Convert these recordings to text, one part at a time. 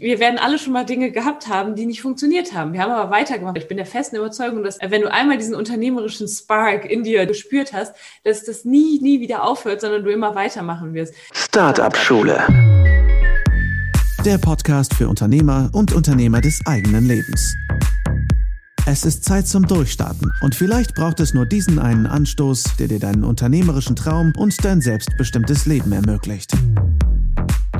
Wir werden alle schon mal Dinge gehabt haben, die nicht funktioniert haben. Wir haben aber weitergemacht. Ich bin der festen Überzeugung, dass wenn du einmal diesen unternehmerischen Spark in dir gespürt hast, dass das nie, nie wieder aufhört, sondern du immer weitermachen wirst. Startup Schule. Der Podcast für Unternehmer und Unternehmer des eigenen Lebens. Es ist Zeit zum Durchstarten und vielleicht braucht es nur diesen einen Anstoß, der dir deinen unternehmerischen Traum und dein selbstbestimmtes Leben ermöglicht.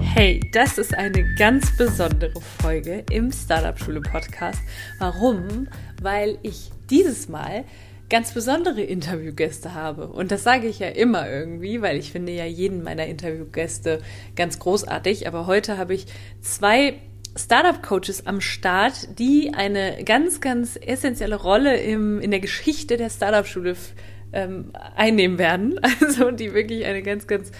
Hey, das ist eine ganz besondere Folge im Startup Schule Podcast. Warum? Weil ich dieses Mal ganz besondere Interviewgäste habe. Und das sage ich ja immer irgendwie, weil ich finde ja jeden meiner Interviewgäste ganz großartig. Aber heute habe ich zwei Startup-Coaches am Start, die eine ganz, ganz essentielle Rolle im, in der Geschichte der Startup-Schule ähm, einnehmen werden. Also die wirklich eine ganz, ganz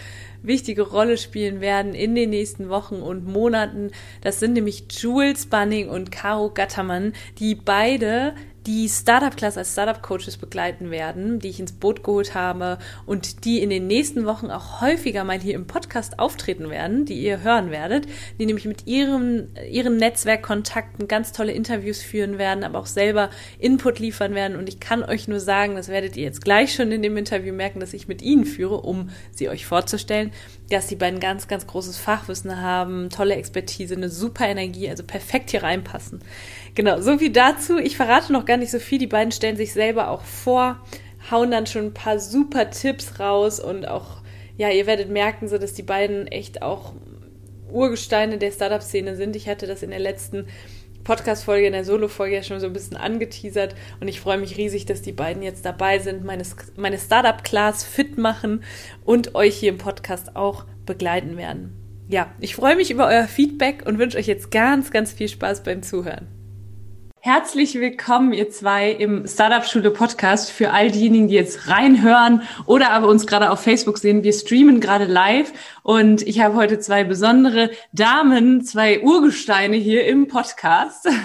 wichtige Rolle spielen werden in den nächsten Wochen und Monaten. Das sind nämlich Jules Bunning und Caro Gattermann, die beide die Startup-Class als Startup-Coaches begleiten werden, die ich ins Boot geholt habe und die in den nächsten Wochen auch häufiger mal hier im Podcast auftreten werden, die ihr hören werdet, die nämlich mit ihrem, ihren Netzwerkkontakten ganz tolle Interviews führen werden, aber auch selber Input liefern werden. Und ich kann euch nur sagen, das werdet ihr jetzt gleich schon in dem Interview merken, dass ich mit ihnen führe, um sie euch vorzustellen, dass die beiden ganz, ganz großes Fachwissen haben, tolle Expertise, eine super Energie, also perfekt hier reinpassen. Genau, so viel dazu. Ich verrate noch gar nicht so viel. Die beiden stellen sich selber auch vor, hauen dann schon ein paar super Tipps raus und auch, ja, ihr werdet merken, so dass die beiden echt auch Urgesteine der Startup-Szene sind. Ich hatte das in der letzten Podcast-Folge, in der Solo-Folge ja schon so ein bisschen angeteasert und ich freue mich riesig, dass die beiden jetzt dabei sind, meine, meine Startup-Class fit machen und euch hier im Podcast auch begleiten werden. Ja, ich freue mich über euer Feedback und wünsche euch jetzt ganz, ganz viel Spaß beim Zuhören. Herzlich willkommen, ihr zwei, im Startup Schule Podcast. Für all diejenigen, die jetzt reinhören oder aber uns gerade auf Facebook sehen. Wir streamen gerade live und ich habe heute zwei besondere Damen, zwei Urgesteine hier im Podcast.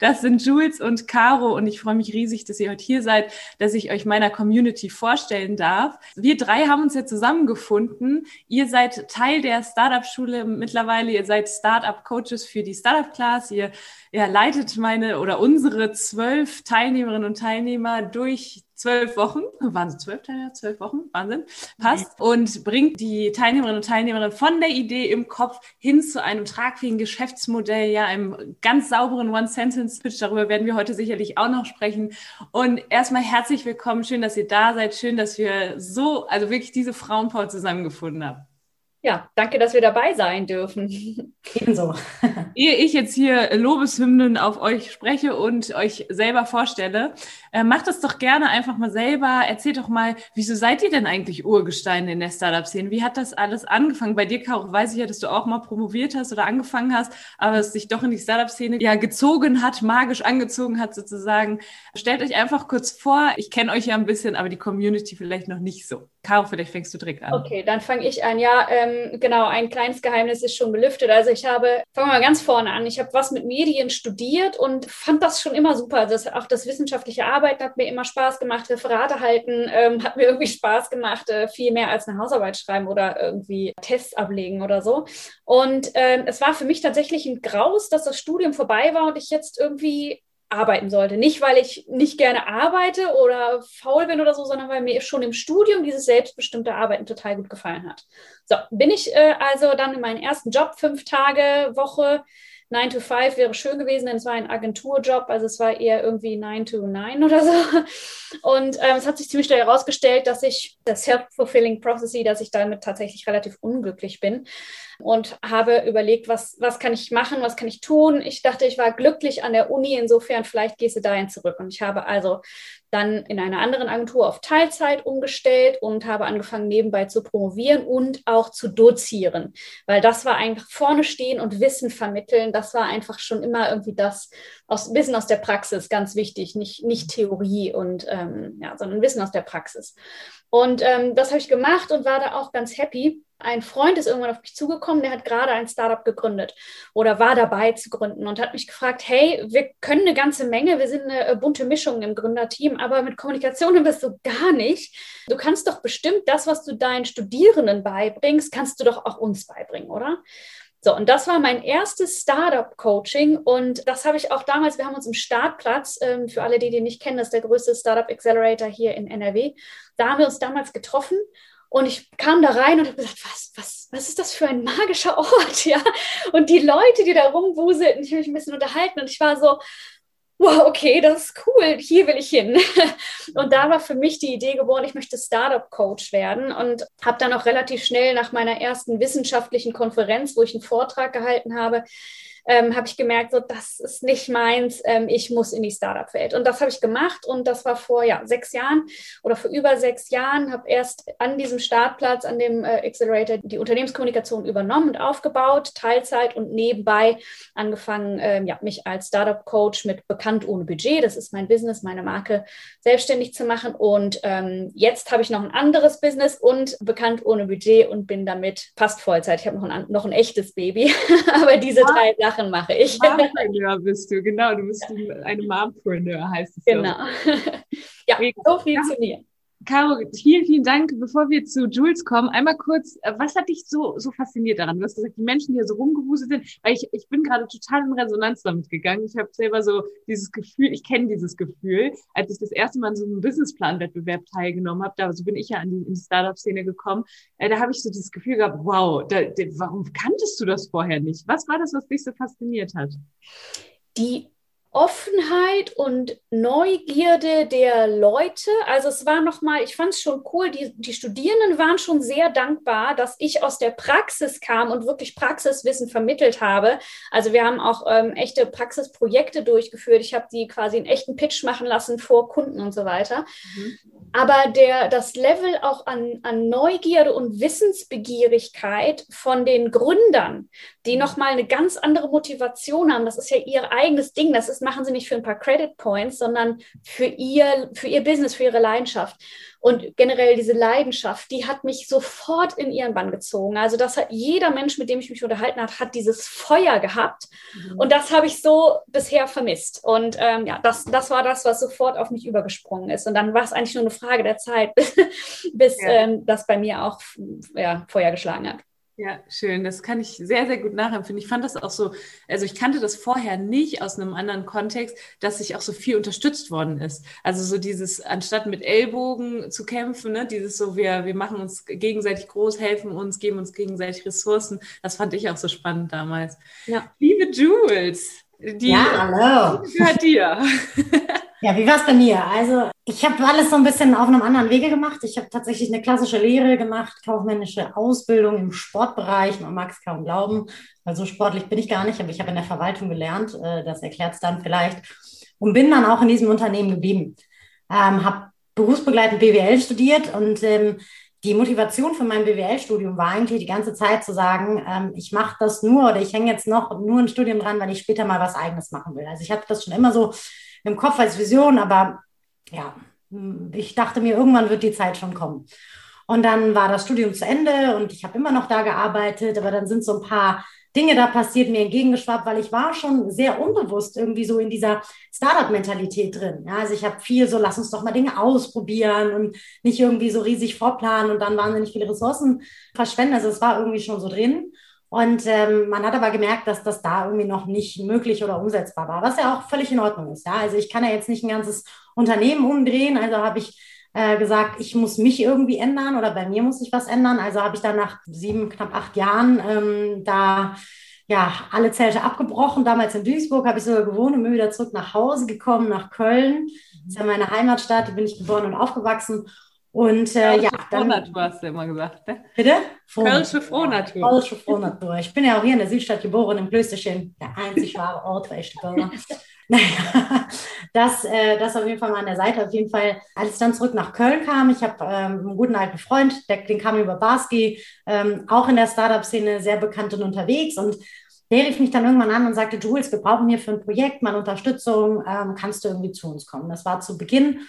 Das sind Jules und Caro und ich freue mich riesig, dass ihr heute hier seid, dass ich euch meiner Community vorstellen darf. Wir drei haben uns ja zusammengefunden. Ihr seid Teil der Startup Schule mittlerweile. Ihr seid Startup Coaches für die Startup Class. Ihr ja, leitet meine oder unsere zwölf Teilnehmerinnen und Teilnehmer durch zwölf Wochen, waren es zwölf Teilnehmer, zwölf Wochen, Wahnsinn, passt. Und bringt die Teilnehmerinnen und Teilnehmer von der Idee im Kopf hin zu einem tragfähigen Geschäftsmodell, ja, einem ganz sauberen One-Sentence-Pitch. Darüber werden wir heute sicherlich auch noch sprechen. Und erstmal herzlich willkommen, schön, dass ihr da seid, schön, dass wir so, also wirklich diese Frauenpower zusammengefunden haben. Ja, danke, dass wir dabei sein dürfen. Ebenso. Ehe ich jetzt hier Lobeshymnen auf euch spreche und euch selber vorstelle, äh, macht das doch gerne einfach mal selber. Erzählt doch mal, wieso seid ihr denn eigentlich Urgesteine in der Startup-Szene? Wie hat das alles angefangen? Bei dir, Caro, weiß ich ja, dass du auch mal promoviert hast oder angefangen hast, aber es sich doch in die Startup-Szene ja gezogen hat, magisch angezogen hat sozusagen. Stellt euch einfach kurz vor. Ich kenne euch ja ein bisschen, aber die Community vielleicht noch nicht so. Caro, vielleicht fängst du direkt an. Okay, dann fange ich an. Ja, ähm, genau, ein kleines Geheimnis ist schon gelüftet. Also ich habe, fangen wir mal ganz vorne an, ich habe was mit Medien studiert und fand das schon immer super. Das, auch das wissenschaftliche Arbeiten hat mir immer Spaß gemacht, Referate halten ähm, hat mir irgendwie Spaß gemacht, äh, viel mehr als eine Hausarbeit schreiben oder irgendwie Tests ablegen oder so. Und ähm, es war für mich tatsächlich ein Graus, dass das Studium vorbei war und ich jetzt irgendwie arbeiten sollte. Nicht, weil ich nicht gerne arbeite oder faul bin oder so, sondern weil mir schon im Studium dieses selbstbestimmte Arbeiten total gut gefallen hat. So, bin ich äh, also dann in meinen ersten Job, fünf Tage Woche, 9 to 5 wäre schön gewesen, denn es war ein Agenturjob, also es war eher irgendwie 9 to 9 oder so. Und ähm, es hat sich ziemlich schnell herausgestellt, dass ich das Self-Fulfilling Prophecy, dass ich damit tatsächlich relativ unglücklich bin und habe überlegt, was, was kann ich machen, was kann ich tun. Ich dachte, ich war glücklich an der Uni, insofern vielleicht gehst du dahin zurück. Und ich habe also dann in einer anderen Agentur auf Teilzeit umgestellt und habe angefangen, nebenbei zu promovieren und auch zu dozieren, weil das war einfach vorne stehen und Wissen vermitteln. Das war einfach schon immer irgendwie das aus, Wissen aus der Praxis, ganz wichtig, nicht, nicht Theorie und ähm, ja, sondern Wissen aus der Praxis. Und ähm, das habe ich gemacht und war da auch ganz happy. Ein Freund ist irgendwann auf mich zugekommen, der hat gerade ein Startup gegründet oder war dabei zu gründen und hat mich gefragt, hey, wir können eine ganze Menge, wir sind eine äh, bunte Mischung im Gründerteam, aber mit Kommunikation bist du gar nicht. Du kannst doch bestimmt das, was du deinen Studierenden beibringst, kannst du doch auch uns beibringen, oder? So, und das war mein erstes Startup-Coaching und das habe ich auch damals, wir haben uns im Startplatz, ähm, für alle, die den nicht kennen, das ist der größte Startup Accelerator hier in NRW, da haben wir uns damals getroffen und ich kam da rein und habe gesagt, was, was, was ist das für ein magischer Ort, ja? Und die Leute, die da rumwuselten, ich habe mich ein bisschen unterhalten und ich war so, wow, okay, das ist cool, hier will ich hin. Und da war für mich die Idee geboren, ich möchte Startup-Coach werden und habe dann auch relativ schnell nach meiner ersten wissenschaftlichen Konferenz, wo ich einen Vortrag gehalten habe, ähm, habe ich gemerkt, so, das ist nicht meins, ähm, ich muss in die Startup-Welt. Und das habe ich gemacht und das war vor ja, sechs Jahren oder vor über sechs Jahren, habe erst an diesem Startplatz, an dem äh, Accelerator, die Unternehmenskommunikation übernommen und aufgebaut, Teilzeit und nebenbei angefangen, ähm, ja, mich als Startup-Coach mit Bekannt ohne Budget, das ist mein Business, meine Marke, selbstständig zu machen. Und ähm, jetzt habe ich noch ein anderes Business und Bekannt ohne Budget und bin damit fast Vollzeit. Ich habe noch ein, noch ein echtes Baby, aber diese drei Sachen Sachen mache ich. Mompreneur bist du, genau. Du bist eine Mompreneur, heißt es. Genau. ja, so viel zu mir. Caro, vielen, vielen Dank. Bevor wir zu Jules kommen, einmal kurz, äh, was hat dich so, so fasziniert daran? Du hast gesagt, die Menschen, die hier so rumgewuselt sind, weil ich, ich bin gerade total in Resonanz damit gegangen. Ich habe selber so dieses Gefühl, ich kenne dieses Gefühl, als ich das erste Mal in so einem Businessplan-Wettbewerb teilgenommen habe, da so bin ich ja an die, in die Startup-Szene gekommen, äh, da habe ich so dieses Gefühl gehabt, wow, da, da, warum kanntest du das vorher nicht? Was war das, was dich so fasziniert hat? Die Offenheit und Neugierde der Leute. Also es war nochmal, ich fand es schon cool, die, die Studierenden waren schon sehr dankbar, dass ich aus der Praxis kam und wirklich Praxiswissen vermittelt habe. Also wir haben auch ähm, echte Praxisprojekte durchgeführt. Ich habe die quasi einen echten Pitch machen lassen vor Kunden und so weiter. Mhm. Aber der, das Level auch an, an Neugierde und Wissensbegierigkeit von den Gründern, die nochmal eine ganz andere Motivation haben, das ist ja ihr eigenes Ding, das ist machen sie nicht für ein paar Credit Points, sondern für ihr, für ihr Business, für ihre Leidenschaft. Und generell diese Leidenschaft, die hat mich sofort in ihren Bann gezogen. Also das hat jeder Mensch, mit dem ich mich unterhalten habe, hat dieses Feuer gehabt. Mhm. Und das habe ich so bisher vermisst. Und ähm, ja, das, das war das, was sofort auf mich übergesprungen ist. Und dann war es eigentlich nur eine Frage der Zeit, bis ja. ähm, das bei mir auch ja, Feuer geschlagen hat. Ja, schön. Das kann ich sehr, sehr gut nachempfinden. Ich fand das auch so, also ich kannte das vorher nicht aus einem anderen Kontext, dass sich auch so viel unterstützt worden ist. Also so dieses, anstatt mit Ellbogen zu kämpfen, ne, dieses so, wir, wir machen uns gegenseitig groß, helfen uns, geben uns gegenseitig Ressourcen. Das fand ich auch so spannend damals. Ja. Liebe Jules, die ja, hallo. gehört dir. Ja, wie war es bei mir? Also ich habe alles so ein bisschen auf einem anderen Wege gemacht. Ich habe tatsächlich eine klassische Lehre gemacht, kaufmännische Ausbildung im Sportbereich. Man mag es kaum glauben, weil so sportlich bin ich gar nicht, aber ich habe in der Verwaltung gelernt. Äh, das erklärt es dann vielleicht. Und bin dann auch in diesem Unternehmen geblieben. Ähm, habe berufsbegleitend BWL studiert und ähm, die Motivation für mein BWL-Studium war eigentlich die ganze Zeit zu sagen, ähm, ich mache das nur oder ich hänge jetzt noch nur ein Studium dran, weil ich später mal was Eigenes machen will. Also ich hatte das schon immer so im Kopf als Vision, aber ja, ich dachte mir, irgendwann wird die Zeit schon kommen. Und dann war das Studium zu Ende und ich habe immer noch da gearbeitet, aber dann sind so ein paar Dinge da passiert, mir entgegengeschwappt, weil ich war schon sehr unbewusst irgendwie so in dieser Startup-Mentalität drin. Ja, also ich habe viel so, lass uns doch mal Dinge ausprobieren und nicht irgendwie so riesig vorplanen und dann wahnsinnig viele Ressourcen verschwenden. Also es war irgendwie schon so drin. Und ähm, man hat aber gemerkt, dass das da irgendwie noch nicht möglich oder umsetzbar war, was ja auch völlig in Ordnung ist. Ja? Also ich kann ja jetzt nicht ein ganzes Unternehmen umdrehen, also habe ich äh, gesagt, ich muss mich irgendwie ändern oder bei mir muss sich was ändern. Also habe ich dann nach sieben, knapp acht Jahren ähm, da ja alle Zelte abgebrochen. Damals in Duisburg habe ich sogar gewohnt und bin wieder zurück nach Hause gekommen, nach Köln. Das ist ja meine Heimatstadt, da bin ich geboren und aufgewachsen. Und äh, ja, dann. Frohnatur hast du immer gesagt, ne? Bitte? Kölsche Frohnatur. Kölsche Frohnatur. Ich bin ja auch hier in der Südstadt geboren, im Klösterchen, der einzig wahre Ort für echte Kölner. naja, das, äh, das auf jeden Fall mal an der Seite. Auf jeden Fall, als ich dann zurück nach Köln kam, ich habe ähm, einen guten alten Freund, der, den kam über Barski, ähm, auch in der Startup-Szene sehr bekannt und unterwegs und der rief mich dann irgendwann an und sagte, Jules, wir brauchen hier für ein Projekt mal Unterstützung, ähm, kannst du irgendwie zu uns kommen? Das war zu Beginn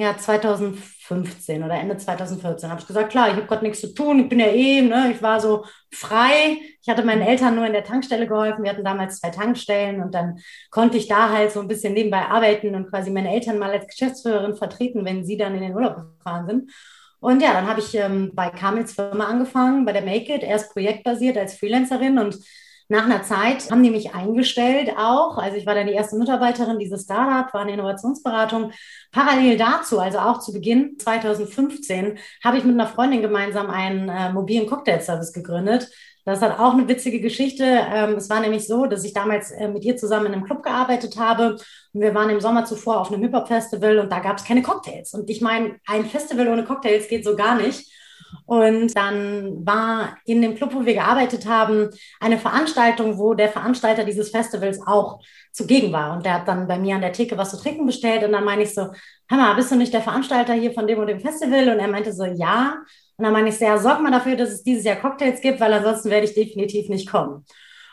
ja, 2015 oder Ende 2014 habe ich gesagt, klar, ich habe gerade nichts zu tun, ich bin ja eh, ne, ich war so frei. Ich hatte meinen Eltern nur in der Tankstelle geholfen. Wir hatten damals zwei Tankstellen und dann konnte ich da halt so ein bisschen nebenbei arbeiten und quasi meine Eltern mal als Geschäftsführerin vertreten, wenn sie dann in den Urlaub gefahren sind. Und ja, dann habe ich ähm, bei Kamils Firma angefangen, bei der Make It, erst projektbasiert als Freelancerin und nach einer Zeit haben die mich eingestellt auch. Also ich war dann die erste Mitarbeiterin dieses Startup, war eine Innovationsberatung. Parallel dazu, also auch zu Beginn 2015, habe ich mit einer Freundin gemeinsam einen äh, mobilen Cocktailservice gegründet. Das hat auch eine witzige Geschichte. Ähm, es war nämlich so, dass ich damals äh, mit ihr zusammen in einem Club gearbeitet habe. Und wir waren im Sommer zuvor auf einem Hip-Hop-Festival und da gab es keine Cocktails. Und ich meine, ein Festival ohne Cocktails geht so gar nicht. Und dann war in dem Club, wo wir gearbeitet haben, eine Veranstaltung, wo der Veranstalter dieses Festivals auch zugegen war. Und der hat dann bei mir an der Theke was zu trinken bestellt. Und dann meine ich so, Hammer, bist du nicht der Veranstalter hier von dem und dem Festival? Und er meinte so, ja. Und dann meine ich so, ja, sorg mal dafür, dass es dieses Jahr Cocktails gibt, weil ansonsten werde ich definitiv nicht kommen.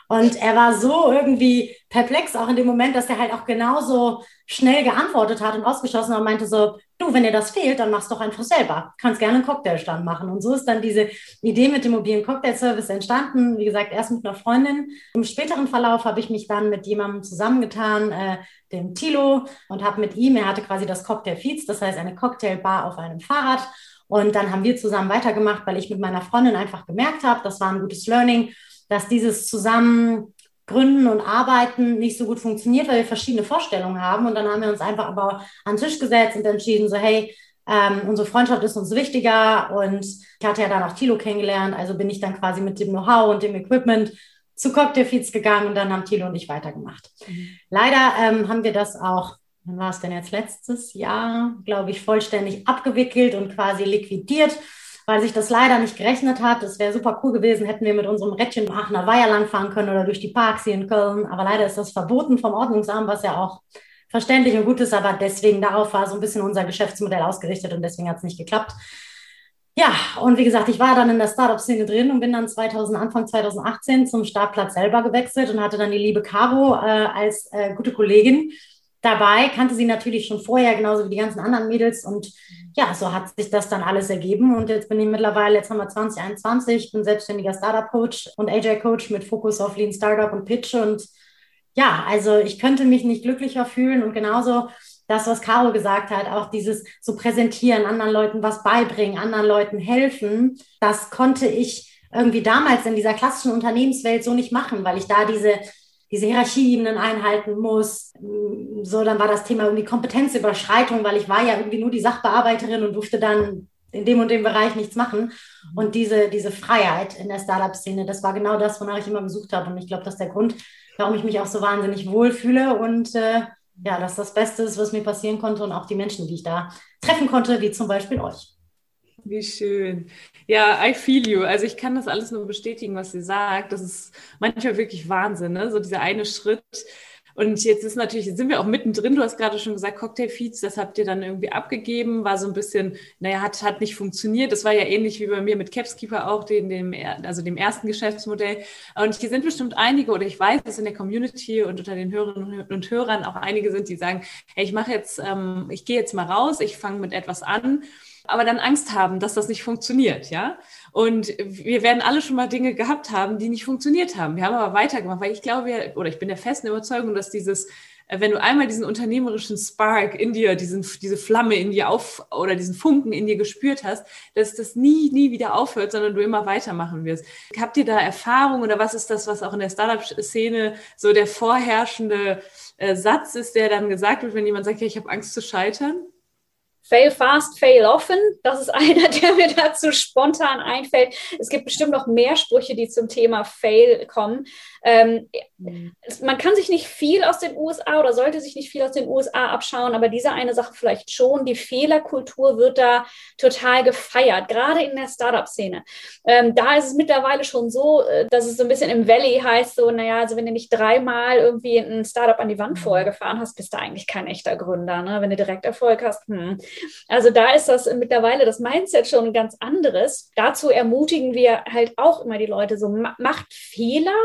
Und er war so irgendwie perplex auch in dem Moment, dass er halt auch genauso schnell geantwortet hat und ausgeschossen und meinte so, du, wenn dir das fehlt, dann mach's doch einfach selber. Kannst gerne einen Cocktailstand machen. Und so ist dann diese Idee mit dem mobilen Cocktailservice entstanden. Wie gesagt, erst mit einer Freundin. Im späteren Verlauf habe ich mich dann mit jemandem zusammengetan, äh, dem Tilo, und habe mit ihm, er hatte quasi das Cocktail Feeds, das heißt eine Cocktailbar auf einem Fahrrad. Und dann haben wir zusammen weitergemacht, weil ich mit meiner Freundin einfach gemerkt habe, das war ein gutes Learning dass dieses zusammen Gründen und Arbeiten nicht so gut funktioniert, weil wir verschiedene Vorstellungen haben. Und dann haben wir uns einfach aber an den Tisch gesetzt und entschieden, so, hey, ähm, unsere Freundschaft ist uns wichtiger. Und ich hatte ja dann auch Tilo kennengelernt, also bin ich dann quasi mit dem Know-how und dem Equipment zu Cocktailfeeds gegangen und dann haben Tilo und ich weitergemacht. Mhm. Leider ähm, haben wir das auch, wann war es denn jetzt letztes Jahr, glaube ich, vollständig abgewickelt und quasi liquidiert weil sich das leider nicht gerechnet hat. Es wäre super cool gewesen, hätten wir mit unserem Rädchen Aachener Weiher langfahren können oder durch die Parks hier in Köln. Aber leider ist das verboten vom Ordnungsamt, was ja auch verständlich und gut ist. Aber deswegen darauf war so ein bisschen unser Geschäftsmodell ausgerichtet und deswegen hat es nicht geklappt. Ja, und wie gesagt, ich war dann in der Startup-Szene drin und bin dann 2000, Anfang 2018 zum Startplatz selber gewechselt und hatte dann die liebe Caro äh, als äh, gute Kollegin dabei, kannte sie natürlich schon vorher, genauso wie die ganzen anderen Mädels. Und ja, so hat sich das dann alles ergeben. Und jetzt bin ich mittlerweile, jetzt haben wir 2021, bin selbstständiger Startup-Coach und AJ-Coach mit Fokus auf Lean Startup und Pitch. Und ja, also ich könnte mich nicht glücklicher fühlen. Und genauso das, was Caro gesagt hat, auch dieses so präsentieren, anderen Leuten was beibringen, anderen Leuten helfen, das konnte ich irgendwie damals in dieser klassischen Unternehmenswelt so nicht machen, weil ich da diese diese Hierarchieebenen einhalten muss. So, dann war das Thema irgendwie Kompetenzüberschreitung, weil ich war ja irgendwie nur die Sachbearbeiterin und durfte dann in dem und dem Bereich nichts machen. Und diese, diese Freiheit in der Startup-Szene, das war genau das, wonach ich immer gesucht habe. Und ich glaube, das ist der Grund, warum ich mich auch so wahnsinnig wohlfühle und äh, ja, dass das Beste ist, was mir passieren konnte und auch die Menschen, die ich da treffen konnte, wie zum Beispiel euch. Wie schön. Ja, I feel you. Also ich kann das alles nur bestätigen, was sie sagt. Das ist manchmal wirklich Wahnsinn, ne? So dieser eine Schritt. Und jetzt ist natürlich, sind wir auch mittendrin. Du hast gerade schon gesagt, Cocktail-Feeds, das habt ihr dann irgendwie abgegeben, war so ein bisschen, naja, hat, hat nicht funktioniert. Das war ja ähnlich wie bei mir mit Capskeeper auch, dem, dem, also dem ersten Geschäftsmodell. Und hier sind bestimmt einige, oder ich weiß, dass in der Community und unter den Hörerinnen und Hörern auch einige sind, die sagen, hey, ich mache jetzt, ähm, ich gehe jetzt mal raus, ich fange mit etwas an aber dann Angst haben, dass das nicht funktioniert, ja. Und wir werden alle schon mal Dinge gehabt haben, die nicht funktioniert haben. Wir haben aber weitergemacht, weil ich glaube, oder ich bin der festen Überzeugung, dass dieses, äh, wenn du einmal diesen unternehmerischen Spark in dir, diesen, diese Flamme in dir auf oder diesen Funken in dir gespürt hast, dass das nie, nie wieder aufhört, sondern du immer weitermachen wirst. Habt ihr da Erfahrung oder was ist das, was auch in der Startup-Szene so der vorherrschende äh, Satz ist, der dann gesagt wird, wenn jemand sagt, ja, ich habe Angst zu scheitern? Fail fast, fail often. Das ist einer, der mir dazu spontan einfällt. Es gibt bestimmt noch mehr Sprüche, die zum Thema Fail kommen. Ähm, mhm. man kann sich nicht viel aus den USA oder sollte sich nicht viel aus den USA abschauen, aber diese eine Sache vielleicht schon. Die Fehlerkultur wird da total gefeiert, gerade in der Startup-Szene. Ähm, da ist es mittlerweile schon so, äh, dass es so ein bisschen im Valley heißt, so, naja, also wenn du nicht dreimal irgendwie ein Startup an die Wand vorher mhm. gefahren hast, bist du eigentlich kein echter Gründer. Ne? Wenn du direkt Erfolg hast, hm. Also da ist das mittlerweile das Mindset schon ein ganz anderes. Dazu ermutigen wir halt auch immer die Leute so, macht Fehler,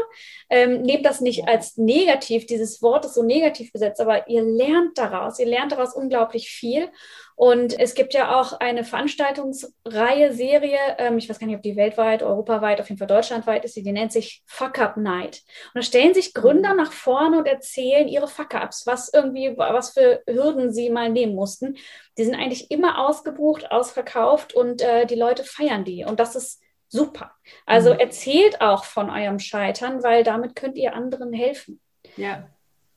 ähm, nehmt das nicht als negativ, dieses Wort ist so negativ besetzt, aber ihr lernt daraus, ihr lernt daraus unglaublich viel Und es gibt ja auch eine Veranstaltungsreihe, Serie, ähm, ich weiß gar nicht, ob die weltweit, europaweit, auf jeden Fall deutschlandweit ist, die, die nennt sich Fuck Up Night. Und da stellen sich Gründer mhm. nach vorne und erzählen ihre Fuck-Ups, was irgendwie, was für Hürden sie mal nehmen mussten. Die sind eigentlich immer ausgebucht, ausverkauft und äh, die Leute feiern die. Und das ist super. Also mhm. erzählt auch von eurem Scheitern, weil damit könnt ihr anderen helfen. Ja,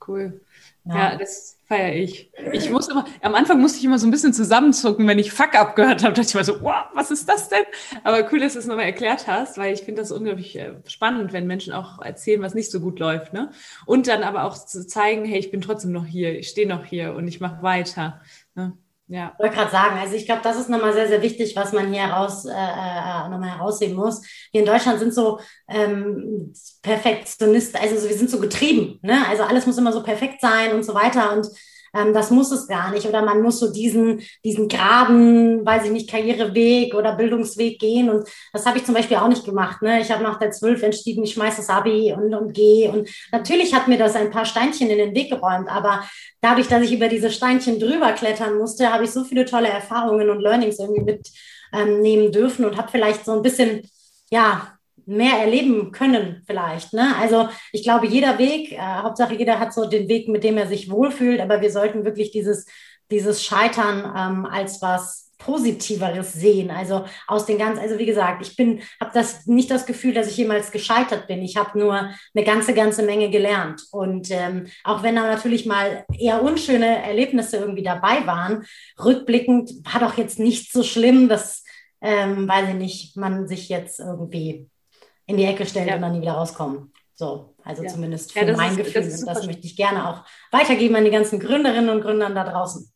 cool. Ja, ja das feiere ich. Ich muss immer, am Anfang musste ich immer so ein bisschen zusammenzucken, wenn ich Fuck up gehört habe, dachte ich mal so, wow, was ist das denn? Aber cool, dass du es nochmal erklärt hast, weil ich finde das unglaublich äh, spannend, wenn Menschen auch erzählen, was nicht so gut läuft, ne? Und dann aber auch zu zeigen, hey, ich bin trotzdem noch hier, ich stehe noch hier und ich mache weiter. Ne? Ja. Ich wollte gerade sagen, also ich glaube, das ist nochmal sehr, sehr wichtig, was man hier heraus, äh, äh nochmal herausheben muss. Wir in Deutschland sind so ähm, Perfektionisten, also wir sind so getrieben. Ne? Also alles muss immer so perfekt sein und so weiter. Und ähm, das muss es gar nicht. Oder man muss so diesen, diesen geraden, weiß ich nicht, Karriereweg oder Bildungsweg gehen. Und das habe ich zum Beispiel auch nicht gemacht. Ne? Ich habe nach der Zwölf entschieden, ich schmeiße das Abi und, und gehe. Und natürlich hat mir das ein paar Steinchen in den Weg geräumt. Aber dadurch, dass ich über diese Steinchen drüber klettern musste, habe ich so viele tolle Erfahrungen und Learnings irgendwie mitnehmen ähm, dürfen und habe vielleicht so ein bisschen, ja, mehr erleben können vielleicht. Ne? Also ich glaube, jeder Weg, äh, Hauptsache jeder hat so den Weg, mit dem er sich wohlfühlt, aber wir sollten wirklich dieses, dieses Scheitern ähm, als was Positiveres sehen. Also aus den ganz, also wie gesagt, ich bin, habe das nicht das Gefühl, dass ich jemals gescheitert bin. Ich habe nur eine ganze, ganze Menge gelernt. Und ähm, auch wenn da natürlich mal eher unschöne Erlebnisse irgendwie dabei waren, rückblickend war doch jetzt nicht so schlimm, dass, ähm, weiß ich nicht, man sich jetzt irgendwie in die Ecke stellen ja. und dann nie wieder rauskommen. So, also ja. zumindest für ja, mein ist, Gefühl. Das, das möchte ich gerne auch weitergeben an die ganzen Gründerinnen und Gründern da draußen.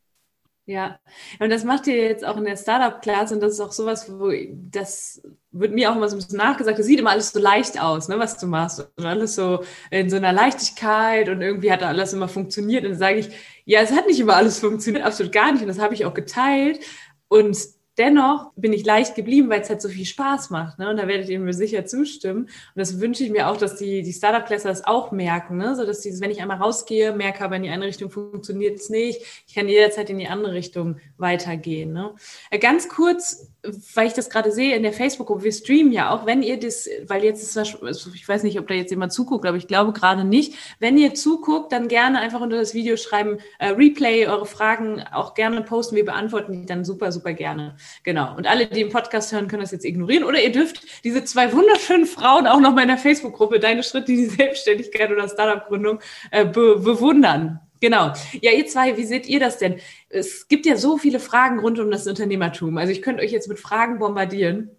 Ja, und das macht ihr jetzt auch in der Startup-Class und das ist auch sowas, wo das wird mir auch immer so ein bisschen nachgesagt, das sieht immer alles so leicht aus, ne, was du machst und alles so in so einer Leichtigkeit und irgendwie hat alles immer funktioniert und dann sage ich, ja, es hat nicht immer alles funktioniert, absolut gar nicht und das habe ich auch geteilt und dennoch bin ich leicht geblieben, weil es halt so viel Spaß macht. Ne? Und da werdet ihr mir sicher zustimmen. Und das wünsche ich mir auch, dass die, die Startup-Cluster das auch merken. Ne? So dass dieses, wenn ich einmal rausgehe, merke, aber in die eine Richtung funktioniert es nicht. Ich kann jederzeit in die andere Richtung weitergehen. Ne? Äh, ganz kurz, weil ich das gerade sehe in der Facebook-Gruppe, wir streamen ja auch, wenn ihr das, weil jetzt ist das, also ich weiß nicht, ob da jetzt jemand zuguckt, aber ich glaube gerade nicht. Wenn ihr zuguckt, dann gerne einfach unter das Video schreiben, äh, Replay, eure Fragen auch gerne posten. Wir beantworten die dann super, super gerne. Genau. Und alle, die im Podcast hören, können das jetzt ignorieren. Oder ihr dürft diese zwei wunderschönen Frauen auch noch mal in der Facebook-Gruppe Deine Schritte, die Selbstständigkeit oder Startup-Gründung äh, be bewundern. Genau. Ja, ihr zwei, wie seht ihr das denn? Es gibt ja so viele Fragen rund um das Unternehmertum. Also ich könnte euch jetzt mit Fragen bombardieren.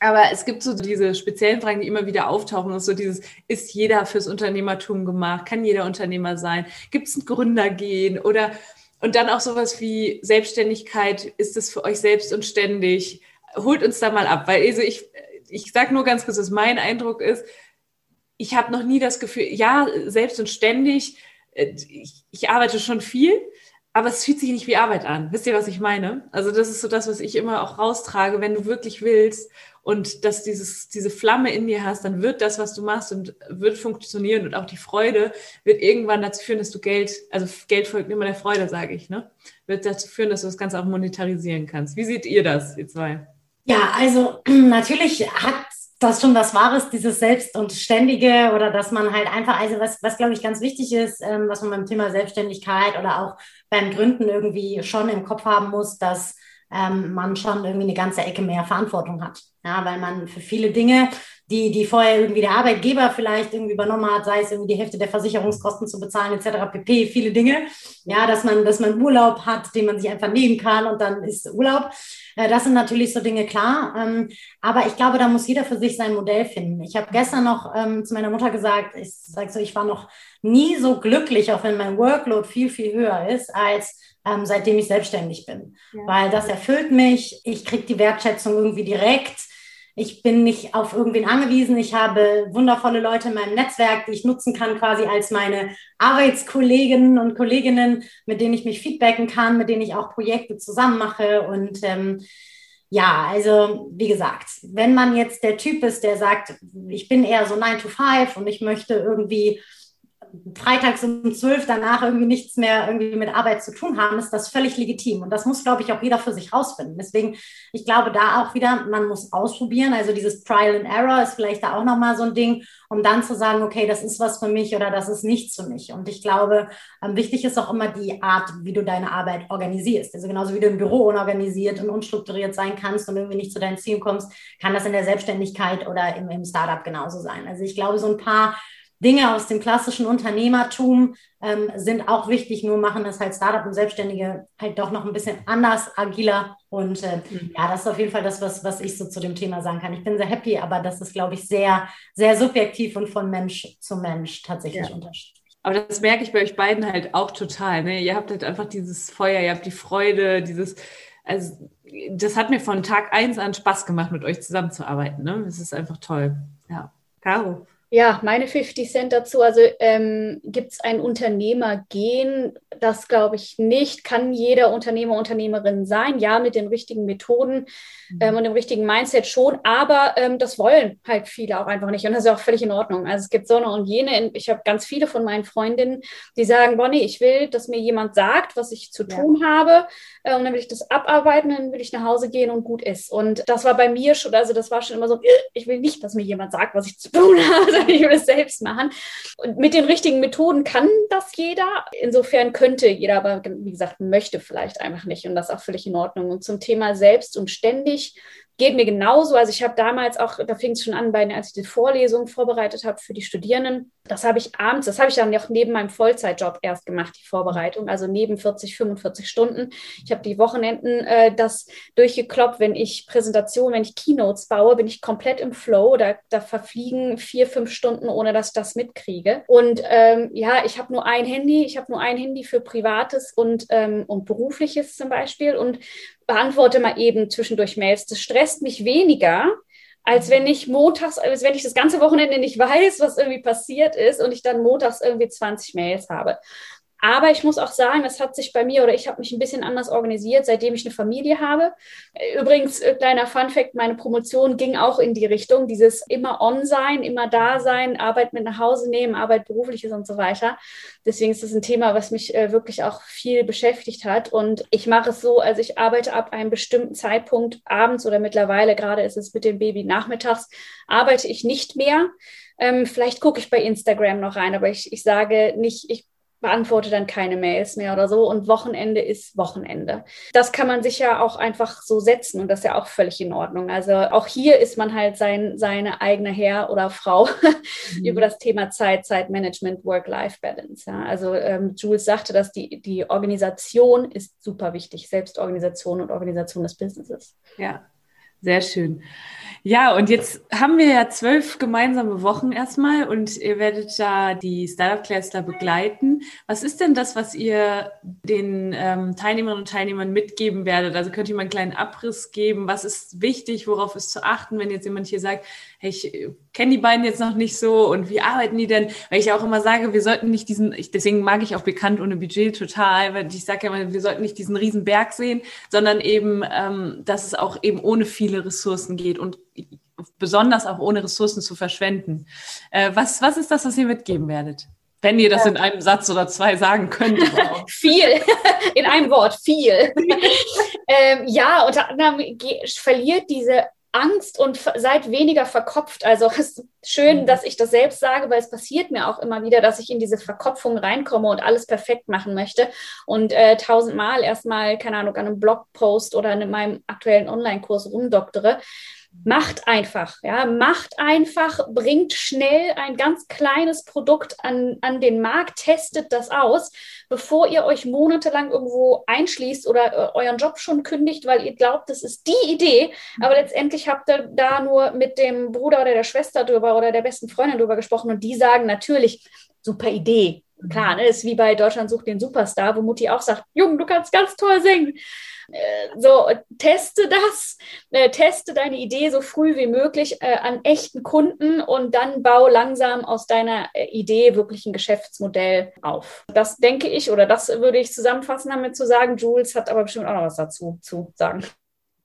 Aber es gibt so diese speziellen Fragen, die immer wieder auftauchen. Das ist so dieses, ist jeder fürs Unternehmertum gemacht? Kann jeder Unternehmer sein? Gibt es ein Gründergehen? Oder und dann auch sowas wie Selbstständigkeit, ist es für euch selbst und ständig? Holt uns da mal ab, weil also ich, ich sage nur ganz kurz, was mein Eindruck ist. Ich habe noch nie das Gefühl, ja, selbst und ständig, ich, ich arbeite schon viel, aber es fühlt sich nicht wie Arbeit an. Wisst ihr, was ich meine? Also das ist so das, was ich immer auch raustrage, wenn du wirklich willst und dass dieses, diese Flamme in dir hast, dann wird das, was du machst und wird funktionieren und auch die Freude wird irgendwann dazu führen, dass du Geld, also Geld folgt immer der Freude, sage ich, ne? Wird dazu führen, dass du das Ganze auch monetarisieren kannst. Wie seht ihr das, ihr zwei? Ja, also natürlich hat das schon was Wahres, dieses Selbst und Ständige oder dass man halt einfach, also was, was glaube ich ganz wichtig ist, ähm, was man beim Thema Selbstständigkeit oder auch beim Gründen irgendwie schon im Kopf haben muss, dass ähm, man schon irgendwie eine ganze Ecke mehr Verantwortung hat. Ja, weil man für viele Dinge, die, die vorher irgendwie der Arbeitgeber vielleicht irgendwie übernommen hat, sei es irgendwie die Hälfte der Versicherungskosten zu bezahlen, etc. pp, viele Dinge. Ja, dass man, dass man Urlaub hat, den man sich einfach nehmen kann und dann ist Urlaub. Äh, das sind natürlich so Dinge klar. Ähm, aber ich glaube, da muss jeder für sich sein Modell finden. Ich habe gestern noch ähm, zu meiner Mutter gesagt, ich sage so, ich war noch nie so glücklich, auch wenn mein Workload viel, viel höher ist, als ähm, seitdem ich selbstständig bin. Ja. Weil das erfüllt mich, ich kriege die Wertschätzung irgendwie direkt. Ich bin nicht auf irgendwen angewiesen. Ich habe wundervolle Leute in meinem Netzwerk, die ich nutzen kann, quasi als meine Arbeitskolleginnen und Kolleginnen, mit denen ich mich feedbacken kann, mit denen ich auch Projekte zusammen mache. Und ähm, ja, also wie gesagt, wenn man jetzt der Typ ist, der sagt, ich bin eher so 9 to 5 und ich möchte irgendwie freitags um zwölf danach irgendwie nichts mehr irgendwie mit Arbeit zu tun haben, ist das völlig legitim. Und das muss, glaube ich, auch jeder für sich rausfinden. Deswegen, ich glaube da auch wieder, man muss ausprobieren. Also dieses Trial and Error ist vielleicht da auch nochmal so ein Ding, um dann zu sagen, okay, das ist was für mich oder das ist nichts für mich. Und ich glaube, ähm, wichtig ist auch immer die Art, wie du deine Arbeit organisierst. Also genauso wie du im Büro unorganisiert und unstrukturiert sein kannst und irgendwie nicht zu deinen Zielen kommst, kann das in der Selbstständigkeit oder im, im Startup genauso sein. Also ich glaube, so ein paar Dinge aus dem klassischen Unternehmertum ähm, sind auch wichtig, nur machen das halt Startup und Selbstständige halt doch noch ein bisschen anders, agiler. Und äh, mhm. ja, das ist auf jeden Fall das, was, was ich so zu dem Thema sagen kann. Ich bin sehr happy, aber das ist, glaube ich, sehr, sehr subjektiv und von Mensch zu Mensch tatsächlich ja. unterschiedlich. Aber das merke ich bei euch beiden halt auch total. Ne? Ihr habt halt einfach dieses Feuer, ihr habt die Freude, dieses, also das hat mir von Tag eins an Spaß gemacht, mit euch zusammenzuarbeiten. Ne? Das ist einfach toll. Ja. Caro. Ja, meine 50 Cent dazu. Also ähm, gibt es ein Unternehmergehen? Das glaube ich nicht. Kann jeder Unternehmer, Unternehmerin sein? Ja, mit den richtigen Methoden mhm. ähm, und dem richtigen Mindset schon. Aber ähm, das wollen halt viele auch einfach nicht. Und das ist auch völlig in Ordnung. Also es gibt so eine und jene. Ich habe ganz viele von meinen Freundinnen, die sagen, Bonnie, ich will, dass mir jemand sagt, was ich zu tun ja. habe. Äh, und dann will ich das abarbeiten, dann will ich nach Hause gehen und gut ist. Und das war bei mir schon, also das war schon immer so, ich will nicht, dass mir jemand sagt, was ich zu tun habe ich will es selbst machen. Und mit den richtigen Methoden kann das jeder. Insofern könnte jeder, aber wie gesagt, möchte vielleicht einfach nicht. Und das ist auch völlig in Ordnung. Und zum Thema selbst und ständig geht mir genauso. Also ich habe damals auch, da fing es schon an, bei, als ich die Vorlesung vorbereitet habe für die Studierenden, das habe ich abends, das habe ich dann auch neben meinem Vollzeitjob erst gemacht, die Vorbereitung, also neben 40, 45 Stunden. Ich habe die Wochenenden äh, das durchgekloppt, wenn ich Präsentationen, wenn ich Keynotes baue, bin ich komplett im Flow. Da, da verfliegen vier, fünf Stunden, ohne dass ich das mitkriege. Und ähm, ja, ich habe nur ein Handy, ich habe nur ein Handy für Privates und, ähm, und Berufliches zum Beispiel und beantworte mal eben zwischendurch Mails. Das stresst mich weniger, als wenn ich montags, als wenn ich das ganze Wochenende nicht weiß, was irgendwie passiert ist und ich dann montags irgendwie 20 Mails habe. Aber ich muss auch sagen, es hat sich bei mir oder ich habe mich ein bisschen anders organisiert, seitdem ich eine Familie habe. Übrigens, äh, kleiner Fun fact, meine Promotion ging auch in die Richtung, dieses immer on sein, immer da sein, Arbeit mit nach Hause nehmen, Arbeit berufliches und so weiter. Deswegen ist das ein Thema, was mich äh, wirklich auch viel beschäftigt hat. Und ich mache es so, also ich arbeite ab einem bestimmten Zeitpunkt abends oder mittlerweile, gerade ist es mit dem Baby nachmittags, arbeite ich nicht mehr. Ähm, vielleicht gucke ich bei Instagram noch rein, aber ich, ich sage nicht, ich beantworte dann keine Mails mehr oder so und Wochenende ist Wochenende. Das kann man sich ja auch einfach so setzen und das ist ja auch völlig in Ordnung. Also auch hier ist man halt sein, seine eigene Herr oder Frau mhm. über das Thema Zeit, Zeitmanagement, Work-Life-Balance. Ja. Also ähm, Jules sagte, dass die, die Organisation ist super wichtig, Selbstorganisation und Organisation des Businesses. Ja, sehr schön. Ja, und jetzt haben wir ja zwölf gemeinsame Wochen erstmal und ihr werdet da die Startup Cluster begleiten. Was ist denn das, was ihr den ähm, Teilnehmerinnen und Teilnehmern mitgeben werdet? Also könnt ihr mal einen kleinen Abriss geben? Was ist wichtig? Worauf ist zu achten, wenn jetzt jemand hier sagt, hey, ich äh, kenne die beiden jetzt noch nicht so und wie arbeiten die denn? Weil ich auch immer sage, wir sollten nicht diesen, ich, deswegen mag ich auch bekannt ohne Budget total, weil ich sage ja immer, wir sollten nicht diesen riesen Berg sehen, sondern eben, ähm, dass es auch eben ohne viele Ressourcen geht und besonders auch ohne Ressourcen zu verschwenden. Äh, was, was ist das, was ihr mitgeben werdet? Wenn ihr das in einem Satz oder zwei sagen könnt. viel. In einem Wort. Viel. ähm, ja, unter anderem verliert diese Angst und seid weniger verkopft. Also es ist schön, mhm. dass ich das selbst sage, weil es passiert mir auch immer wieder, dass ich in diese Verkopfung reinkomme und alles perfekt machen möchte und äh, tausendmal erstmal, keine Ahnung, an einem Blogpost oder in meinem aktuellen Online-Kurs rumdoktere. Macht einfach, ja, macht einfach, bringt schnell ein ganz kleines Produkt an, an den Markt, testet das aus, bevor ihr euch monatelang irgendwo einschließt oder äh, euren Job schon kündigt, weil ihr glaubt, das ist die Idee, aber letztendlich habt ihr da nur mit dem Bruder oder der Schwester drüber oder der besten Freundin drüber gesprochen und die sagen natürlich, super Idee. Klar, ne, ist wie bei Deutschland sucht den Superstar, wo Mutti auch sagt, Junge, du kannst ganz toll singen. Äh, so, teste das, äh, teste deine Idee so früh wie möglich äh, an echten Kunden und dann bau langsam aus deiner Idee wirklich ein Geschäftsmodell auf. Das denke ich oder das würde ich zusammenfassen damit zu sagen. Jules hat aber bestimmt auch noch was dazu zu sagen.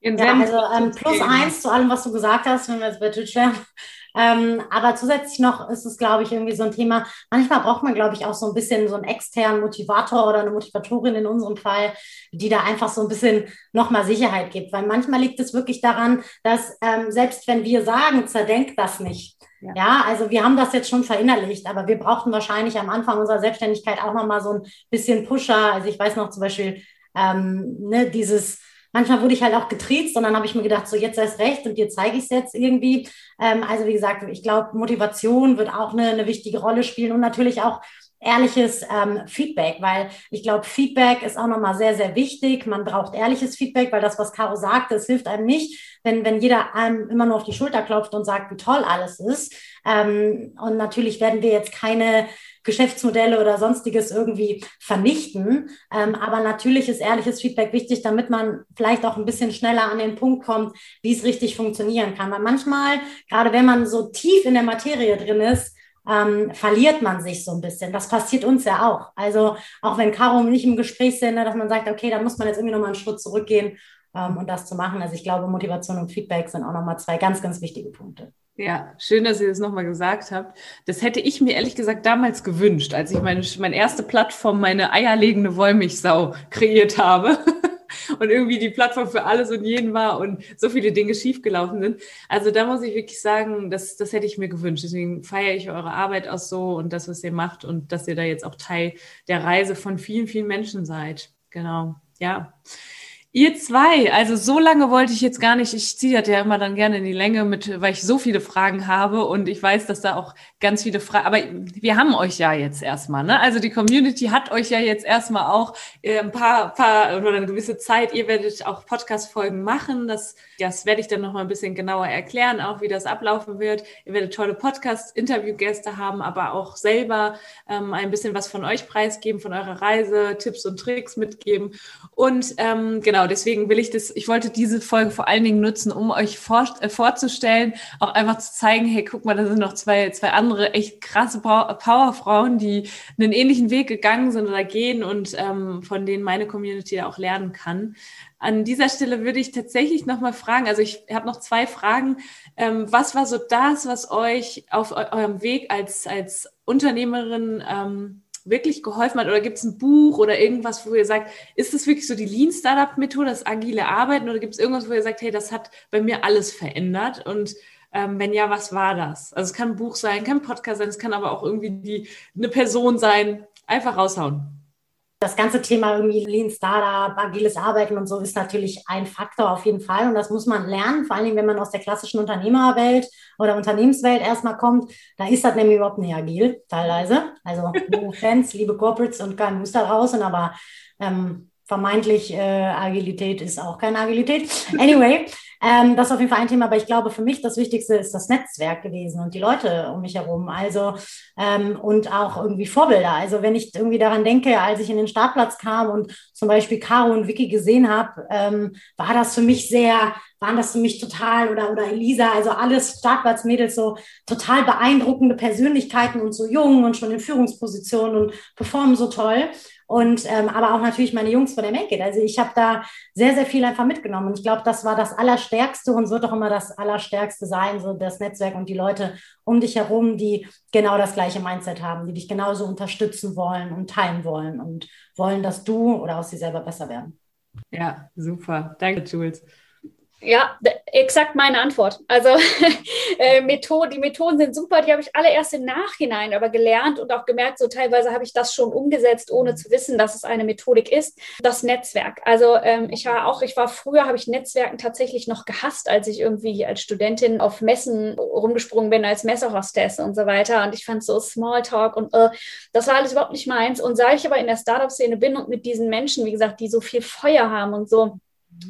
Ja, also ähm, plus eins zu allem, was du gesagt hast, wenn wir jetzt bei Twitch wären. Ähm, aber zusätzlich noch ist es, glaube ich, irgendwie so ein Thema. Manchmal braucht man, glaube ich, auch so ein bisschen so einen externen Motivator oder eine Motivatorin in unserem Fall, die da einfach so ein bisschen nochmal Sicherheit gibt. Weil manchmal liegt es wirklich daran, dass ähm, selbst wenn wir sagen, zerdenkt das nicht. Ja. ja. also wir haben das jetzt schon verinnerlicht, aber wir brauchten wahrscheinlich am Anfang unserer Selbstständigkeit auch nochmal so ein bisschen Pusher. Also ich weiß noch zum Beispiel, ähm, ne, dieses manchmal wurde ich halt auch getriezt und dann habe ich mir gedacht, so jetzt erst recht und dir zeige ich es jetzt irgendwie. Ähm, also wie gesagt, ich glaube, Motivation wird auch eine, eine wichtige Rolle spielen und natürlich auch ehrliches ähm, Feedback, weil ich glaube, Feedback ist auch nochmal sehr, sehr wichtig. Man braucht ehrliches Feedback, weil das, was Caro sagt, das hilft einem nicht, wenn, wenn jeder einem immer nur auf die Schulter klopft und sagt, wie toll alles ist. Ähm, und natürlich werden wir jetzt keine Geschäftsmodelle oder sonstiges irgendwie vernichten. Ähm, aber natürlich ist ehrliches Feedback wichtig, damit man vielleicht auch ein bisschen schneller an den Punkt kommt, wie es richtig funktionieren kann. Weil manchmal, gerade wenn man so tief in der Materie drin ist, ähm, verliert man sich so ein bisschen. Das passiert uns ja auch. Also auch wenn Caro und ich im Gespräch sind, ne, dass man sagt, okay, da muss man jetzt irgendwie nochmal einen Schritt zurückgehen, ähm, und das zu machen. Also ich glaube, Motivation und Feedback sind auch nochmal zwei ganz, ganz wichtige Punkte. Ja, schön, dass ihr das nochmal gesagt habt. Das hätte ich mir ehrlich gesagt damals gewünscht, als ich meine, meine erste Plattform, meine eierlegende Wollmilchsau kreiert habe. und irgendwie die Plattform für alles und jeden war und so viele Dinge schiefgelaufen sind. Also da muss ich wirklich sagen, das, das hätte ich mir gewünscht. Deswegen feiere ich eure Arbeit auch so und das, was ihr macht und dass ihr da jetzt auch Teil der Reise von vielen, vielen Menschen seid. Genau. Ja. Ihr zwei, also so lange wollte ich jetzt gar nicht, ich ziehe das ja immer dann gerne in die Länge mit, weil ich so viele Fragen habe und ich weiß, dass da auch ganz viele Fragen, aber wir haben euch ja jetzt erstmal, ne? Also die Community hat euch ja jetzt erstmal auch äh, ein paar, paar oder eine gewisse Zeit, ihr werdet auch Podcast-Folgen machen, das, das werde ich dann nochmal ein bisschen genauer erklären, auch wie das ablaufen wird. Ihr werdet tolle Podcast-Interviewgäste haben, aber auch selber ähm, ein bisschen was von euch preisgeben, von eurer Reise, Tipps und Tricks mitgeben und ähm, genau, genau, deswegen will ich das, ich wollte diese Folge vor allen Dingen nutzen, um euch vor, äh, vorzustellen, auch einfach zu zeigen, hey, guck mal, da sind noch zwei, zwei andere echt krasse Powerfrauen, die einen ähnlichen Weg gegangen sind oder gehen und ähm, von denen meine Community auch lernen kann. An dieser Stelle würde ich tatsächlich nochmal fragen, also ich habe noch zwei Fragen. Ähm, was war so das, was euch auf eurem Weg als, als Unternehmerin ähm, wirklich geholfen hat? Oder gibt es ein Buch oder irgendwas, wo ihr sagt, ist das wirklich so die Lean Startup Methode, das agile Arbeiten? Oder gibt es irgendwas, wo ihr sagt, hey, das hat bei mir alles verändert? Und ähm, wenn ja, was war das? Also es kann ein Buch sein, kann ein Podcast sein, es kann aber auch irgendwie die, eine Person sein. Einfach raushauen das ganze Thema irgendwie Lean Startup, agiles Arbeiten und so ist natürlich ein Faktor auf jeden Fall. Und das muss man lernen, vor allen Dingen, wenn man aus der klassischen Unternehmerwelt oder Unternehmenswelt erstmal kommt. Da ist das nämlich überhaupt nicht agil, teilweise. Also, Fans, liebe Corporates und KMUs da draußen, aber ähm, vermeintlich äh, Agilität ist auch keine Agilität. Anyway, ähm, das ist auf jeden Fall ein Thema, aber ich glaube, für mich das Wichtigste ist das Netzwerk gewesen und die Leute um mich herum. Also ähm, und auch irgendwie Vorbilder. Also wenn ich irgendwie daran denke, als ich in den Startplatz kam und zum Beispiel Caro und Vicky gesehen habe, ähm, war das für mich sehr, waren das für mich total oder oder Elisa, also alles Startplatzmädels so total beeindruckende Persönlichkeiten und so jung und schon in Führungspositionen und performen so toll und ähm, aber auch natürlich meine Jungs von der Make It. Also ich habe da sehr, sehr viel einfach mitgenommen. Und ich glaube, das war das Allerstärkste und wird auch immer das Allerstärkste sein, so das Netzwerk und die Leute um dich herum, die genau das gleiche Mindset haben, die dich genauso unterstützen wollen und teilen wollen und wollen, dass du oder aus sie selber besser werden. Ja, super. Danke, Jules. Ja, exakt meine Antwort. Also äh, Methode, die Methoden sind super, die habe ich alle erst im Nachhinein aber gelernt und auch gemerkt, so teilweise habe ich das schon umgesetzt, ohne zu wissen, dass es eine Methodik ist. Das Netzwerk. Also ähm, ich war auch, ich war früher, habe ich Netzwerken tatsächlich noch gehasst, als ich irgendwie als Studentin auf Messen rumgesprungen bin, als Messehostess und so weiter. Und ich fand so Smalltalk und äh, das war alles überhaupt nicht meins. Und seit ich aber in der Startup-Szene bin und mit diesen Menschen, wie gesagt, die so viel Feuer haben und so,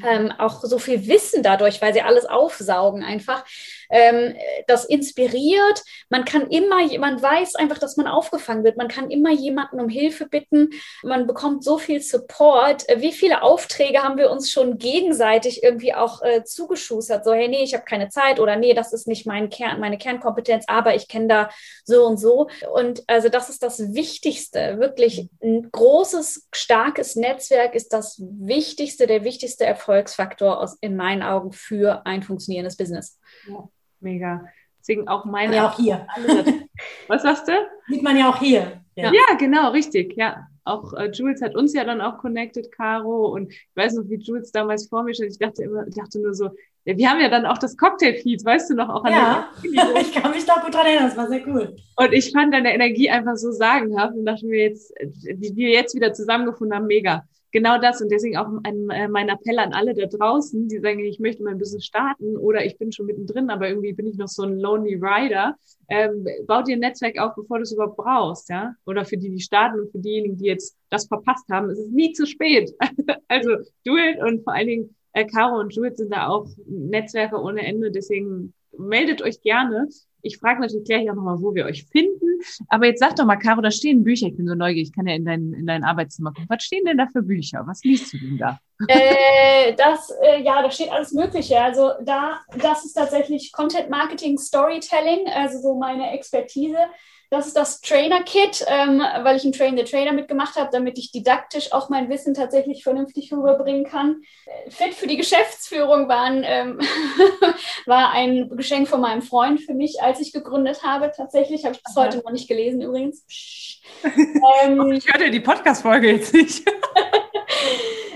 ähm, auch so viel Wissen dadurch, weil sie alles aufsaugen einfach, ähm, das inspiriert. Man kann immer, man weiß einfach, dass man aufgefangen wird. Man kann immer jemanden um Hilfe bitten. Man bekommt so viel Support. Wie viele Aufträge haben wir uns schon gegenseitig irgendwie auch äh, zugeschustert? So, hey, nee, ich habe keine Zeit oder nee, das ist nicht mein Kern, meine Kernkompetenz, aber ich kenne da so und so. Und also das ist das Wichtigste. Wirklich ein großes, starkes Netzwerk ist das Wichtigste, der wichtigste Erfolgsfaktor aus, in meinen Augen für ein funktionierendes Business. Ja, mega. Deswegen auch meine. Ja, auch hier. Was sagst du? Sieht man ja auch hier. Ja, ja genau, richtig. Ja, auch äh, Jules hat uns ja dann auch connected, Caro. Und ich weiß noch, wie Jules damals vor mir stand. Ich dachte immer, ich dachte nur so, ja, wir haben ja dann auch das Cocktail-Feed, weißt du noch, auch an Ja, ich kann mich da gut dran erinnern, das war sehr cool. Und ich fand deine Energie einfach so sagenhaft und dachte mir jetzt, wie wir jetzt wieder zusammengefunden haben, mega genau das und deswegen auch ein, äh, mein Appell an alle da draußen, die sagen, ich möchte mein Business starten oder ich bin schon mittendrin, aber irgendwie bin ich noch so ein Lonely Rider. Ähm, baut dir ein Netzwerk auf, bevor du es überhaupt brauchst, ja? Oder für die, die starten und für diejenigen, die jetzt das verpasst haben, es ist nie zu spät. also do und vor allen Dingen äh, Caro und Jules sind da auch Netzwerke ohne Ende, deswegen meldet euch gerne. Ich frage natürlich gleich auch nochmal, wo wir euch finden. Aber jetzt sag doch mal, Caro, da stehen Bücher. Ich bin so neugierig. Ich kann ja in dein, in dein Arbeitszimmer gucken. Was stehen denn da für Bücher? Was liest du denn da? Äh, das, äh, ja, da steht alles Mögliche. Also da, das ist tatsächlich Content Marketing Storytelling, also so meine Expertise. Das ist das Trainer-Kit, ähm, weil ich ein Train the Trainer mitgemacht habe, damit ich didaktisch auch mein Wissen tatsächlich vernünftig rüberbringen kann. Fit für die Geschäftsführung waren, ähm, war ein Geschenk von meinem Freund für mich, als ich gegründet habe. Tatsächlich habe ich bis heute noch nicht gelesen übrigens. ähm, ich hörte die Podcast-Folge jetzt nicht.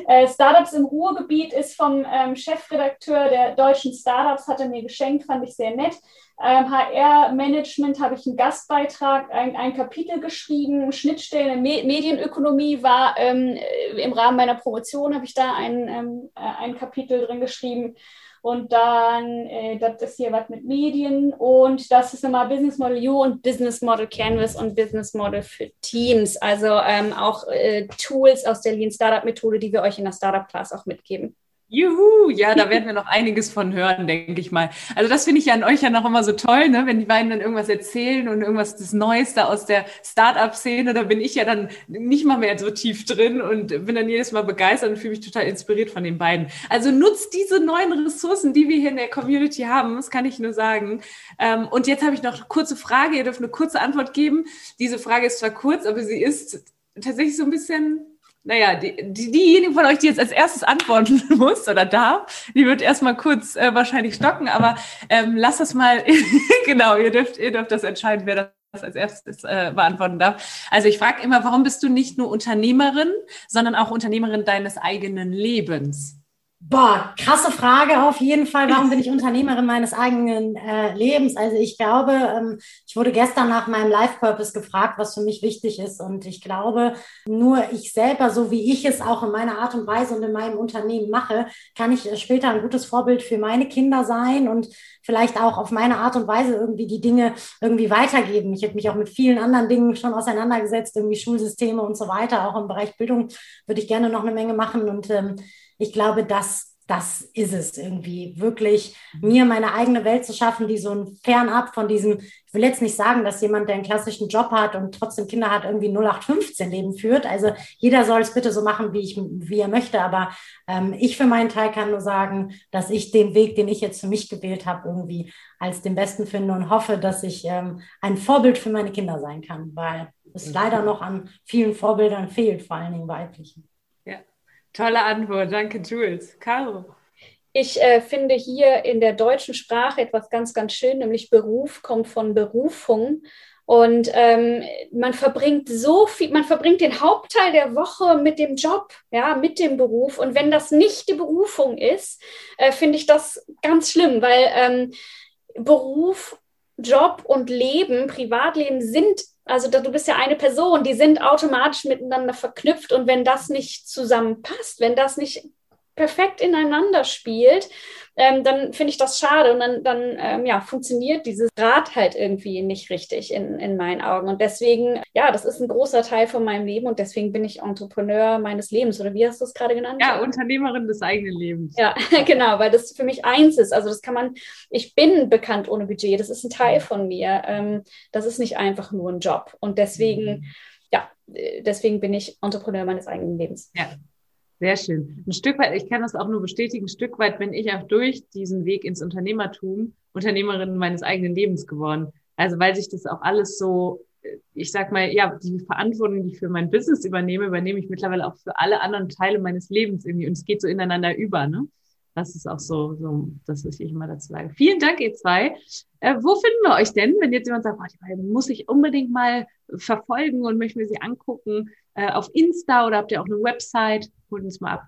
Äh, Startups im Ruhrgebiet ist vom ähm, Chefredakteur der deutschen Startups, hat er mir geschenkt, fand ich sehr nett. Ähm, HR-Management habe ich einen Gastbeitrag, ein, ein Kapitel geschrieben. Schnittstellen, Me Medienökonomie war ähm, im Rahmen meiner Promotion, habe ich da ein, ähm, äh, ein Kapitel drin geschrieben. Und dann, äh, das ist hier was mit Medien und das ist nochmal Business Model U und Business Model Canvas und Business Model für Teams. Also ähm, auch äh, Tools aus der Lean Startup Methode, die wir euch in der Startup Class auch mitgeben. Juhu, ja, da werden wir noch einiges von hören, denke ich mal. Also das finde ich ja an euch ja noch immer so toll, ne? wenn die beiden dann irgendwas erzählen und irgendwas das Neueste aus der Start-up-Szene, da bin ich ja dann nicht mal mehr so tief drin und bin dann jedes Mal begeistert und fühle mich total inspiriert von den beiden. Also nutzt diese neuen Ressourcen, die wir hier in der Community haben, das kann ich nur sagen. Ähm, und jetzt habe ich noch eine kurze Frage, ihr dürft eine kurze Antwort geben. Diese Frage ist zwar kurz, aber sie ist tatsächlich so ein bisschen naja, die, die, diejenige von euch, die jetzt als erstes antworten muss oder darf, die wird erstmal kurz äh, wahrscheinlich stocken, aber ähm, lasst das mal, genau, ihr dürft, ihr dürft das entscheiden, wer das als erstes äh, beantworten darf. Also ich frage immer, warum bist du nicht nur Unternehmerin, sondern auch Unternehmerin deines eigenen Lebens? Boah, krasse Frage auf jeden Fall. Warum bin ich Unternehmerin meines eigenen äh, Lebens? Also ich glaube, ähm, ich wurde gestern nach meinem Life Purpose gefragt, was für mich wichtig ist. Und ich glaube, nur ich selber, so wie ich es auch in meiner Art und Weise und in meinem Unternehmen mache, kann ich später ein gutes Vorbild für meine Kinder sein und vielleicht auch auf meine Art und Weise irgendwie die Dinge irgendwie weitergeben. Ich hätte mich auch mit vielen anderen Dingen schon auseinandergesetzt, irgendwie Schulsysteme und so weiter. Auch im Bereich Bildung würde ich gerne noch eine Menge machen und ähm, ich glaube, das, das ist es irgendwie, wirklich mir meine eigene Welt zu schaffen, die so ein fernab von diesem, ich will jetzt nicht sagen, dass jemand, der einen klassischen Job hat und trotzdem Kinder hat, irgendwie 0815 Leben führt. Also jeder soll es bitte so machen, wie, ich, wie er möchte. Aber ähm, ich für meinen Teil kann nur sagen, dass ich den Weg, den ich jetzt für mich gewählt habe, irgendwie als den besten finde und hoffe, dass ich ähm, ein Vorbild für meine Kinder sein kann, weil es leider noch an vielen Vorbildern fehlt, vor allen Dingen weiblichen. Tolle Antwort, danke Jules. Caro. Ich äh, finde hier in der deutschen Sprache etwas ganz, ganz schön, nämlich Beruf kommt von Berufung. Und ähm, man verbringt so viel, man verbringt den Hauptteil der Woche mit dem Job, ja, mit dem Beruf. Und wenn das nicht die Berufung ist, äh, finde ich das ganz schlimm, weil ähm, Beruf, Job und Leben, Privatleben sind also du bist ja eine Person, die sind automatisch miteinander verknüpft. Und wenn das nicht zusammenpasst, wenn das nicht perfekt ineinander spielt, ähm, dann finde ich das schade und dann, dann ähm, ja, funktioniert dieses Rad halt irgendwie nicht richtig in, in meinen Augen. Und deswegen, ja, das ist ein großer Teil von meinem Leben und deswegen bin ich Entrepreneur meines Lebens. Oder wie hast du es gerade genannt? Ja, Unternehmerin des eigenen Lebens. Ja, genau, weil das für mich eins ist. Also das kann man, ich bin bekannt ohne Budget, das ist ein Teil von mir. Ähm, das ist nicht einfach nur ein Job. Und deswegen, mhm. ja, äh, deswegen bin ich Entrepreneur meines eigenen Lebens. Ja, sehr schön. Ein Stück weit, ich kann das auch nur bestätigen, ein Stück weit bin ich auch durch diesen Weg ins Unternehmertum Unternehmerin meines eigenen Lebens geworden. Also weil sich das auch alles so, ich sag mal, ja, die Verantwortung, die ich für mein Business übernehme, übernehme ich mittlerweile auch für alle anderen Teile meines Lebens irgendwie. Und es geht so ineinander über, ne? Das ist auch so, so das, was ich immer dazu sage. Vielen Dank, ihr zwei. Äh, wo finden wir euch denn, wenn jetzt jemand sagt, oh, die muss ich unbedingt mal verfolgen und möchte mir sie angucken? Äh, auf Insta oder habt ihr auch eine Website? Holt uns mal ab.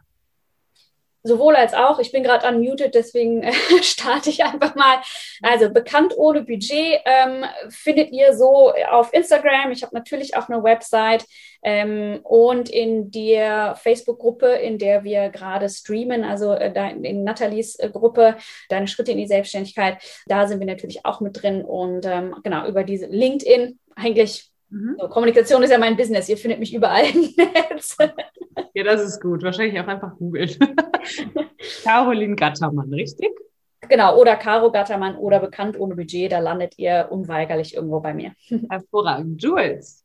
Sowohl als auch. Ich bin gerade unmuted, deswegen äh, starte ich einfach mal. Also bekannt ohne Budget ähm, findet ihr so auf Instagram. Ich habe natürlich auch eine Website ähm, und in der Facebook-Gruppe, in der wir gerade streamen, also äh, in Nathalies äh, Gruppe, Deine Schritte in die Selbstständigkeit, da sind wir natürlich auch mit drin und ähm, genau über diese LinkedIn eigentlich Mhm. So, Kommunikation ist ja mein Business. Ihr findet mich überall im Netz. Ja, das ist gut. Wahrscheinlich auch einfach googeln. Caroline Gattermann, richtig? Genau, oder Caro Gattermann oder bekannt ohne Budget. Da landet ihr unweigerlich irgendwo bei mir. Hervorragend. Jules.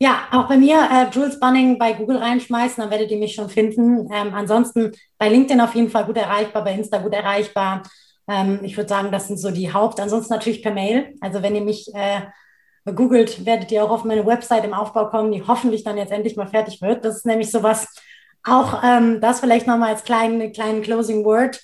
Ja, auch bei mir äh, Jules Bunning bei Google reinschmeißen, dann werdet ihr mich schon finden. Ähm, ansonsten bei LinkedIn auf jeden Fall gut erreichbar, bei Insta gut erreichbar. Ähm, ich würde sagen, das sind so die Haupt. Ansonsten natürlich per Mail. Also wenn ihr mich äh, googelt, werdet ihr auch auf meine Website im Aufbau kommen, die hoffentlich dann jetzt endlich mal fertig wird. Das ist nämlich sowas, auch ähm, das vielleicht nochmal als kleinen, kleinen Closing Word.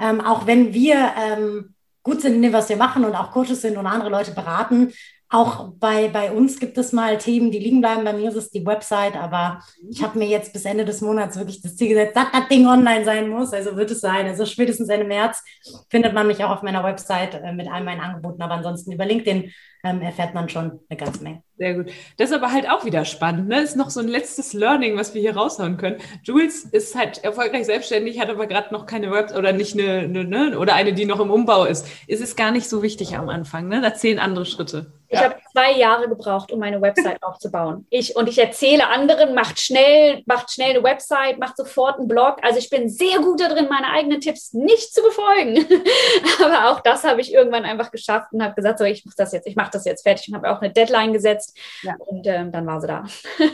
Ähm, auch wenn wir ähm, gut sind in dem, was wir machen und auch Coaches sind und andere Leute beraten, auch bei, bei uns gibt es mal Themen, die liegen bleiben. Bei mir ist es die Website, aber ich habe mir jetzt bis Ende des Monats wirklich das Ziel gesetzt, dass das Ding online sein muss. Also wird es sein. Also spätestens Ende März findet man mich auch auf meiner Website äh, mit all meinen Angeboten. Aber ansonsten über LinkedIn ähm, erfährt man schon eine ganze Menge. Sehr gut. Das ist aber halt auch wieder spannend. Ne? Das ist noch so ein letztes Learning, was wir hier raushauen können. Jules ist halt erfolgreich selbstständig, hat aber gerade noch keine Website oder nicht eine, eine, ne? oder eine, die noch im Umbau ist. Es ist gar nicht so wichtig am Anfang. Ne? Da zählen andere Schritte. Ich ja. habe zwei Jahre gebraucht, um meine Website aufzubauen. Ich und ich erzähle anderen, macht schnell, macht schnell eine Website, macht sofort einen Blog. Also ich bin sehr gut darin, meine eigenen Tipps nicht zu befolgen. aber auch das habe ich irgendwann einfach geschafft und habe gesagt, so ich muss das jetzt, ich mache das jetzt fertig und habe auch eine Deadline gesetzt. Ja. Und ähm, dann war sie da.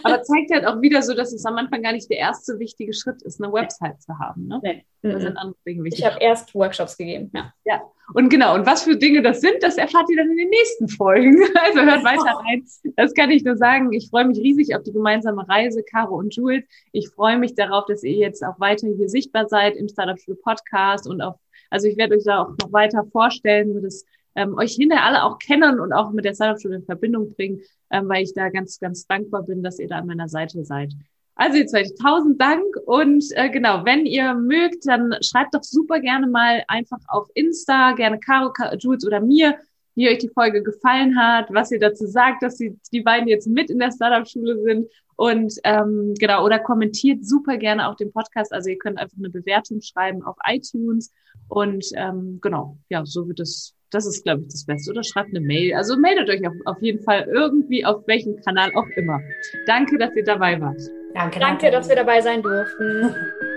aber zeigt halt auch wieder so, dass es am Anfang gar nicht der erste wichtige Schritt ist, eine Website zu haben. Ne? Nee. Da sind andere Dinge wichtig. Ich habe erst Workshops gegeben, ja. Ja, und genau, und was für Dinge das sind, das erfahrt ihr dann in den nächsten Folgen. Also hört weiter rein. Das kann ich nur sagen. Ich freue mich riesig auf die gemeinsame Reise, Caro und Jules. Ich freue mich darauf, dass ihr jetzt auch weiter hier sichtbar seid im Startup Schule Podcast und auch, also ich werde euch da auch noch weiter vorstellen, dass ähm, euch hinterher alle auch kennen und auch mit der Startup Schule in Verbindung bringen, ähm, weil ich da ganz, ganz dankbar bin, dass ihr da an meiner Seite seid. Also ihr zwei, tausend Dank und äh, genau, wenn ihr mögt, dann schreibt doch super gerne mal einfach auf Insta, gerne Caro, Jules oder mir, wie euch die Folge gefallen hat, was ihr dazu sagt, dass die, die beiden jetzt mit in der Startup-Schule sind und ähm, genau, oder kommentiert super gerne auch den Podcast. Also ihr könnt einfach eine Bewertung schreiben auf iTunes und ähm, genau, ja, so wird es das ist, glaube ich, das Beste. Oder schreibt eine Mail. Also meldet euch auf, auf jeden Fall irgendwie auf welchem Kanal auch immer. Danke, dass ihr dabei wart. Danke, danke, danke dass wir dabei sein durften.